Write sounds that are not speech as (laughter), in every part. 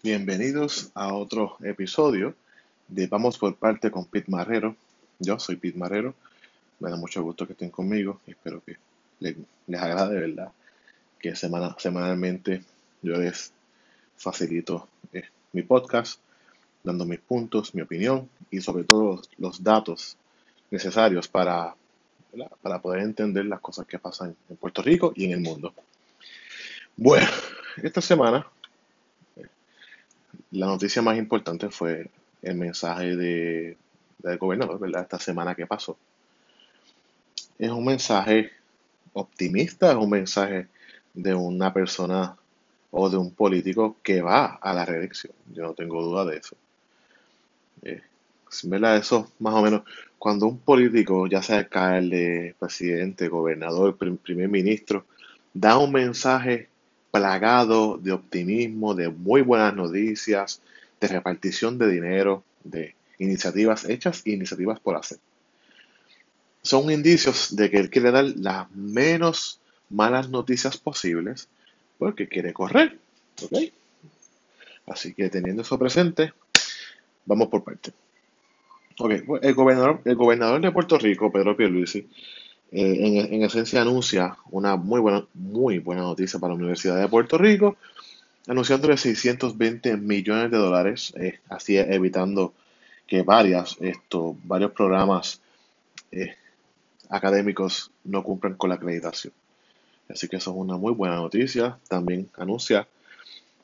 Bienvenidos a otro episodio de Vamos por parte con Pete Marrero. Yo soy Pete Marrero. Me da mucho gusto que estén conmigo espero que les, agrade, de verdad, que semana, semanalmente yo les facilito eh, mi podcast, dando mis puntos, mi opinión y sobre todo los, datos necesarios para, para poder entender las cosas que pasan en Puerto Rico y en el mundo. Bueno, esta semana la noticia más importante fue el mensaje de, del gobernador, ¿verdad? Esta semana que pasó. Es un mensaje optimista, es un mensaje de una persona o de un político que va a la reelección. Yo no tengo duda de eso. Eh, ¿Verdad? Eso más o menos, cuando un político, ya sea alcalde, presidente, gobernador, primer ministro, da un mensaje plagado de optimismo, de muy buenas noticias, de repartición de dinero, de iniciativas hechas e iniciativas por hacer. Son indicios de que él quiere dar las menos malas noticias posibles porque quiere correr. ¿ok? Así que teniendo eso presente, vamos por parte. Okay. El, gobernador, el gobernador de Puerto Rico, Pedro Pierluisi, eh, en, esencia anuncia una muy buena, muy buena noticia para la Universidad de Puerto Rico, anunciando 620 millones de dólares, eh, así evitando que varias, esto, varios programas eh, académicos no cumplan con la acreditación. Así que eso es una muy buena noticia. También anuncia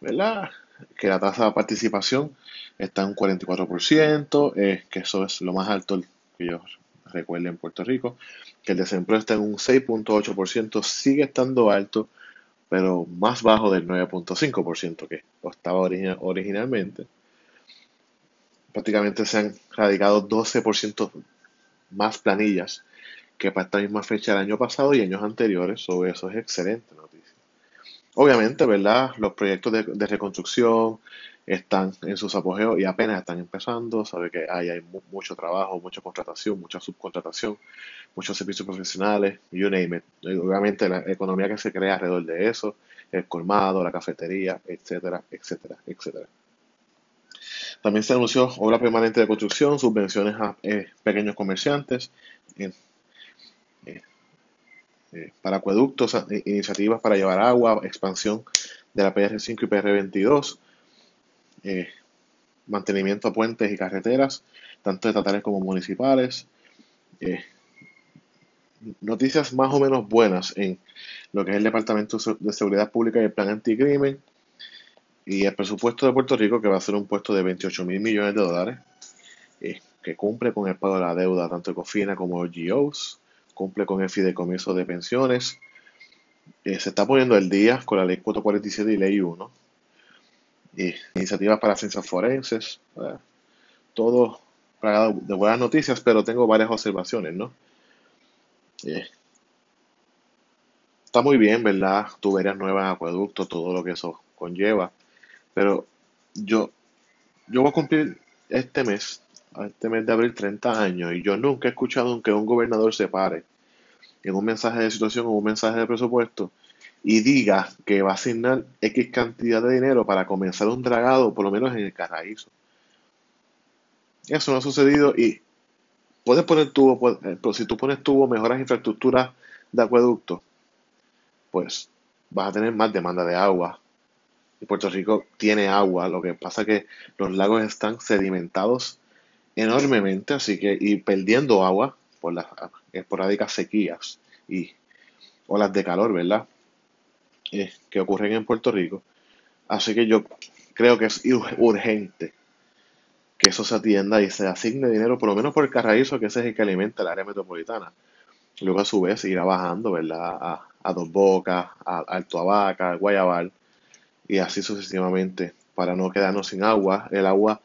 ¿verdad? que la tasa de participación está en un 44%, que eso es lo más alto que yo recuerdo en Puerto Rico que el desempleo está en un 6.8%, sigue estando alto, pero más bajo del 9.5% que estaba originalmente. Prácticamente se han radicado 12% más planillas que para esta misma fecha del año pasado y años anteriores, sobre eso es excelente noticia. Obviamente, ¿verdad? Los proyectos de, reconstrucción, están en sus apogeos y apenas están empezando. Sabe que hay, hay mucho trabajo, mucha contratación, mucha subcontratación, muchos servicios profesionales, you name it. Obviamente la economía que se crea alrededor de eso, el colmado, la cafetería, etcétera, etcétera, etcétera. También se anunció obra permanente de construcción, subvenciones a eh, pequeños comerciantes, eh, para acueductos, iniciativas para llevar agua, expansión de la PR5 y PR22, eh, mantenimiento a puentes y carreteras, tanto estatales como municipales. Eh, noticias más o menos buenas en lo que es el Departamento de Seguridad Pública y el Plan Anticrimen. Y el presupuesto de Puerto Rico, que va a ser un puesto de 28 mil millones de dólares, eh, que cumple con el pago de la deuda tanto de COFINA como de GOs, cumple con el fideicomiso de pensiones. se está poniendo el día con la ley 447 y ley 1 iniciativas para ciencias forenses, eh, todo plagado de buenas noticias, pero tengo varias observaciones, ¿no? Eh, está muy bien, ¿verdad? Tuberías nuevas, acueductos, todo lo que eso conlleva, pero yo, yo voy a cumplir este mes, este mes de abril, 30 años, y yo nunca he escuchado que un gobernador se pare en un mensaje de situación o un mensaje de presupuesto y diga que va a asignar X cantidad de dinero para comenzar un dragado, por lo menos en el Carraízo. Eso no ha sucedido y puedes poner tubo, eh, pero si tú pones tubo, mejoras infraestructuras de acueducto, pues vas a tener más demanda de agua. Y Puerto Rico tiene agua, lo que pasa que los lagos están sedimentados enormemente, así que y perdiendo agua por las esporádicas sequías y olas de calor, ¿verdad? Eh, que ocurren en Puerto Rico. Así que yo creo que es urgente que eso se atienda y se asigne dinero, por lo menos por el carraízo, que ese es el que alimenta el área metropolitana. Luego a su vez irá bajando, ¿verdad? A, a Dos Bocas, a Alto Abaca, a Guayabal, y así sucesivamente, para no quedarnos sin agua. El agua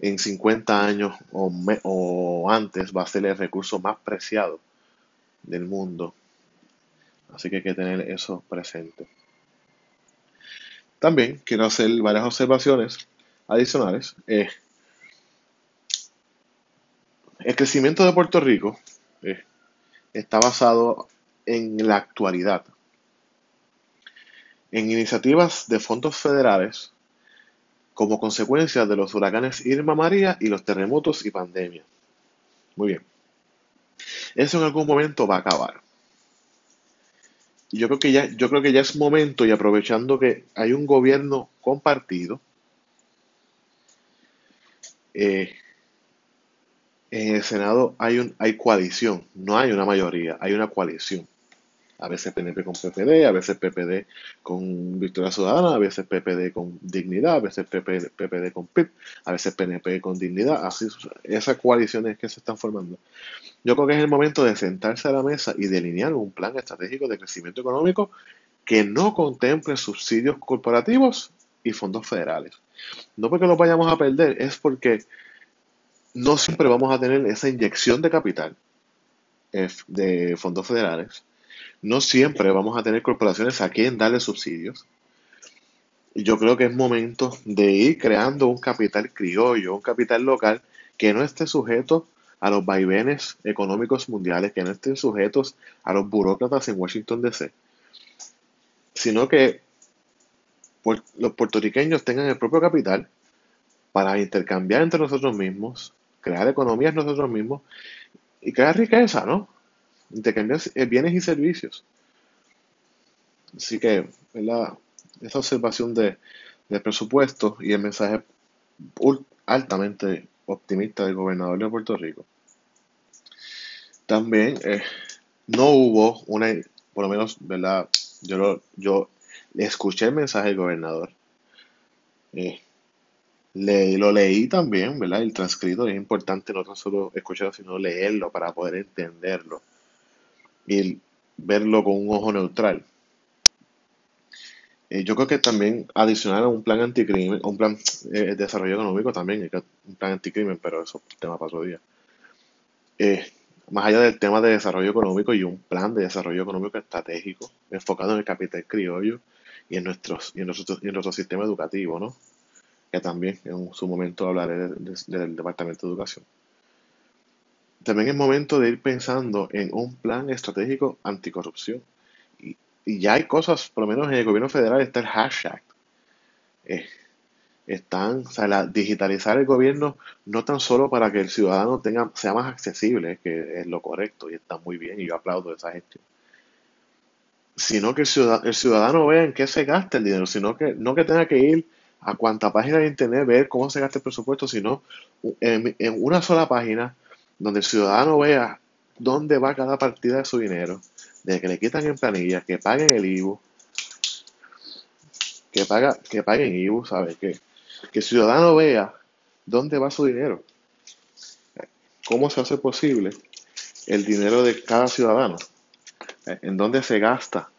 en 50 años o, o antes va a ser el recurso más preciado del mundo Así que hay que tener eso presente. También quiero hacer varias observaciones adicionales. Eh, el crecimiento de Puerto Rico eh, está basado en la actualidad, en iniciativas de fondos federales como consecuencia de los huracanes Irma María y los terremotos y pandemia. Muy bien. Eso en algún momento va a acabar. Yo creo que ya, yo creo que ya es momento y aprovechando que hay un gobierno compartido, eh, en el Senado hay, un, hay coalición, no hay una mayoría, hay una coalición. A veces PNP con PPD, a veces PPD con Victoria Ciudadana, a veces PPD con Dignidad, a veces PPD, con PIP, a veces PNP con Dignidad. Así, esas coaliciones que se están formando. Yo creo que es el momento de sentarse a la mesa y delinear un plan estratégico de crecimiento económico que no contemple subsidios corporativos y fondos federales. No porque los vayamos a perder, es porque no siempre vamos a tener esa inyección de capital eh, de fondos federales. No siempre vamos a tener corporaciones a quien darle subsidios. Yo creo que es momento de ir creando un capital criollo, un capital local que no esté sujeto a los vaivenes económicos mundiales, que no estén sujetos a los burócratas en Washington DC, sino que los puertorriqueños tengan el propio capital para intercambiar entre nosotros mismos, crear economías nosotros mismos y crear riqueza, ¿no? Intercambiar eh, bienes y servicios. Así que, ¿verdad? Esa observación de, del presupuesto y el mensaje altamente optimista del gobernador de Puerto Rico. También eh, no hubo una, por lo menos, ¿verdad? Yo, lo, yo escuché el mensaje del gobernador. Eh, lo leí también, ¿verdad? El transcrito es importante no tan solo escucharlo, sino leerlo para poder entenderlo y verlo con un ojo neutral. Eh, yo creo que también adicional a un plan anticrimen, un plan eh, de desarrollo económico también, un plan anticrimen, pero eso es tema para otro día. Eh, más allá del tema de desarrollo económico y un plan de desarrollo económico estratégico enfocado en el capital criollo y en, nuestros, y en, nuestro, y en nuestro sistema educativo, ¿no? que también en su momento hablaré del Departamento de Educación. También es momento de ir pensando en un plan estratégico anticorrupción. Y, ya hay cosas, por lo menos en el gobierno federal está el hashtag. Eh, están, o sea, digitalizar el gobierno no tan solo para que el ciudadano tenga, sea más accesible, que es lo correcto y está muy bien y yo aplaudo esa gestión, sino que el ciudadano, el ciudadano vea en qué se gasta el dinero, sino que no que tenga que ir a cuánta página de internet ver cómo se gasta el presupuesto, sino en, una sola página donde el ciudadano vea dónde va cada partida de su dinero, de que le quitan en planillas, que paguen el IBU, que, paga, que paguen IBU, ¿sabes? Que, que el ciudadano vea dónde va su dinero, cómo se hace posible el dinero de cada ciudadano, en dónde se gasta,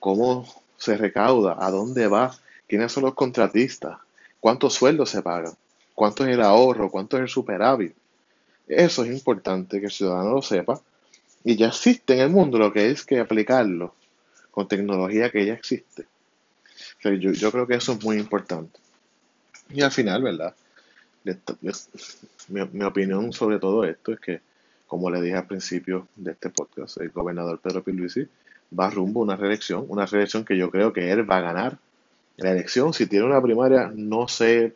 cómo se recauda, a dónde va quiénes son los contratistas, cuántos sueldos se pagan, cuánto es el ahorro, cuánto es el superávit. Eso es importante que el ciudadano lo sepa. Y ya existe en el mundo lo que es que aplicarlo con tecnología que ya existe. yo, creo que eso es muy importante. Y al final, ¿verdad? Mi, mi, opinión sobre todo esto es que, como le dije al principio de este podcast, el gobernador Pedro Pierluisi va rumbo a una reelección, una reelección que yo creo que él va a ganar la elección, si tiene una primaria, no sé,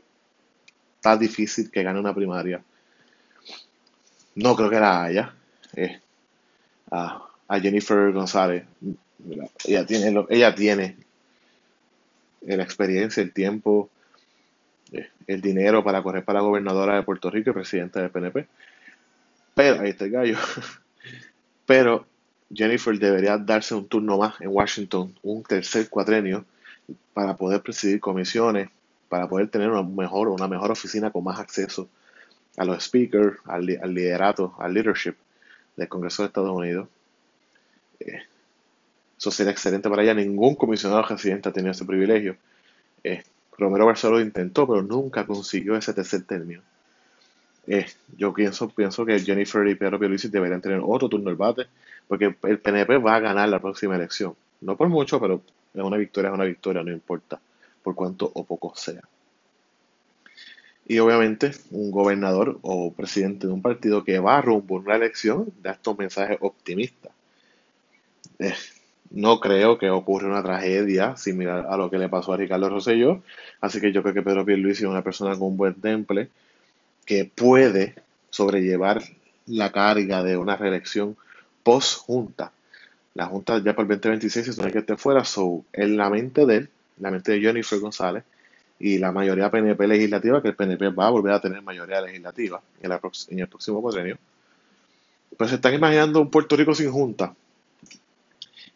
está difícil que gane una primaria. No creo que la haya. Eh, a, Jennifer González, ella tiene, ella tiene la experiencia, el tiempo, eh, el dinero para correr para la gobernadora de Puerto Rico y presidenta del PNP. Pero, ahí está el gallo. (laughs) Pero Jennifer debería darse un turno más en Washington, un tercer cuatrenio para poder presidir comisiones, para poder tener una mejor, una mejor oficina con más acceso a los speakers, al, liderato, al leadership del Congreso de Estados Unidos. Eh, eso sería excelente para ella. Ningún comisionado residente ha tenido ese privilegio. Eh, Romero Barceló intentó, pero nunca consiguió ese tercer término. Eh, yo pienso, pienso que Jennifer y Pedro Pierluisi deberían tener otro turno del bate, porque el PNP va a ganar la próxima elección. No por mucho, pero una victoria, es una victoria, no importa por cuánto o poco sea. Y obviamente un gobernador o presidente de un partido que va rumbo a una elección da estos mensajes optimistas. Eh, No creo que ocurra una tragedia similar a lo que le pasó a Ricardo Rosselló. Así que yo creo que Pedro Pierluisi es una persona con un buen temple que puede sobrellevar la carga de una reelección post-junta. La junta ya por el 2026 se supone que esté fuera, so, en la mente de él, la mente de Jennifer González y la mayoría PNP legislativa, que el PNP va a volver a tener mayoría legislativa en, en el próximo cuatrenio, pues se están imaginando un Puerto Rico sin junta.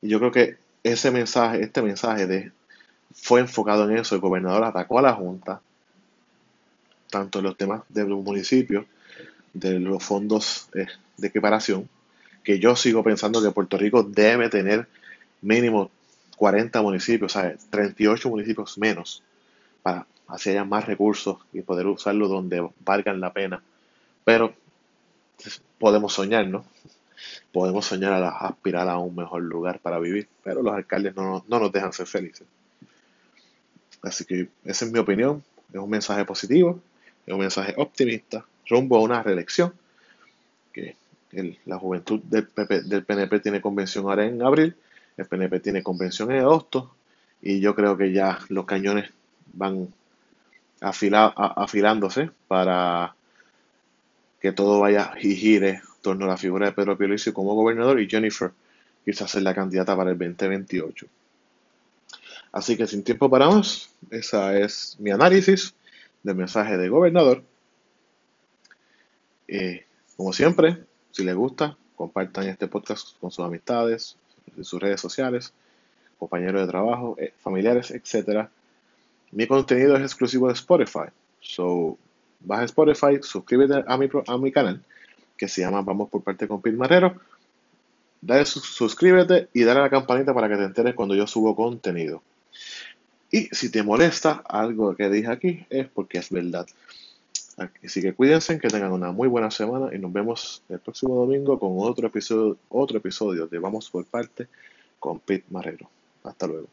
Y yo creo que ese mensaje, este mensaje de, fue enfocado en eso. El gobernador atacó a la Junta, tanto en los temas de los municipios, de los fondos eh, de equiparación, que yo sigo pensando que Puerto Rico debe tener mínimo 40 municipios, o sea, 38 municipios menos, para así haya más recursos y poder usarlo donde valgan la pena. Pero podemos soñar, ¿no? Podemos soñar a aspirar a un mejor lugar para vivir, pero los alcaldes no, no nos dejan ser felices. Así que esa es mi opinión. Es un mensaje positivo, es un mensaje optimista rumbo a una reelección. Que la juventud del, del PNP tiene convención ahora en abril, el PNP tiene convención en agosto y yo creo que ya los cañones van afilándose para que todo vaya y gire en torno a la figura de Pedro Pierluisi como gobernador y Jennifer quizás ser la candidata para el 2028. Así que sin tiempo para más, esa es mi análisis del mensaje de gobernador. Eh, como siempre, si les gusta, compartan este podcast con sus amistades, sus redes sociales, compañeros de trabajo, eh, familiares, etc. Mi contenido es exclusivo de Spotify. So, baja Spotify, suscríbete a mi, a mi canal que se llama Vamos por parte con Pete Marrero. Dale suscríbete y dale a la campanita para que te enteres cuando yo subo contenido. Y si te molesta algo que dije aquí, es porque es verdad. Así que cuídense, que tengan una muy buena semana y nos vemos el próximo domingo con otro episodio, otro episodio de Vamos por parte con Pete Marrero. Hasta luego.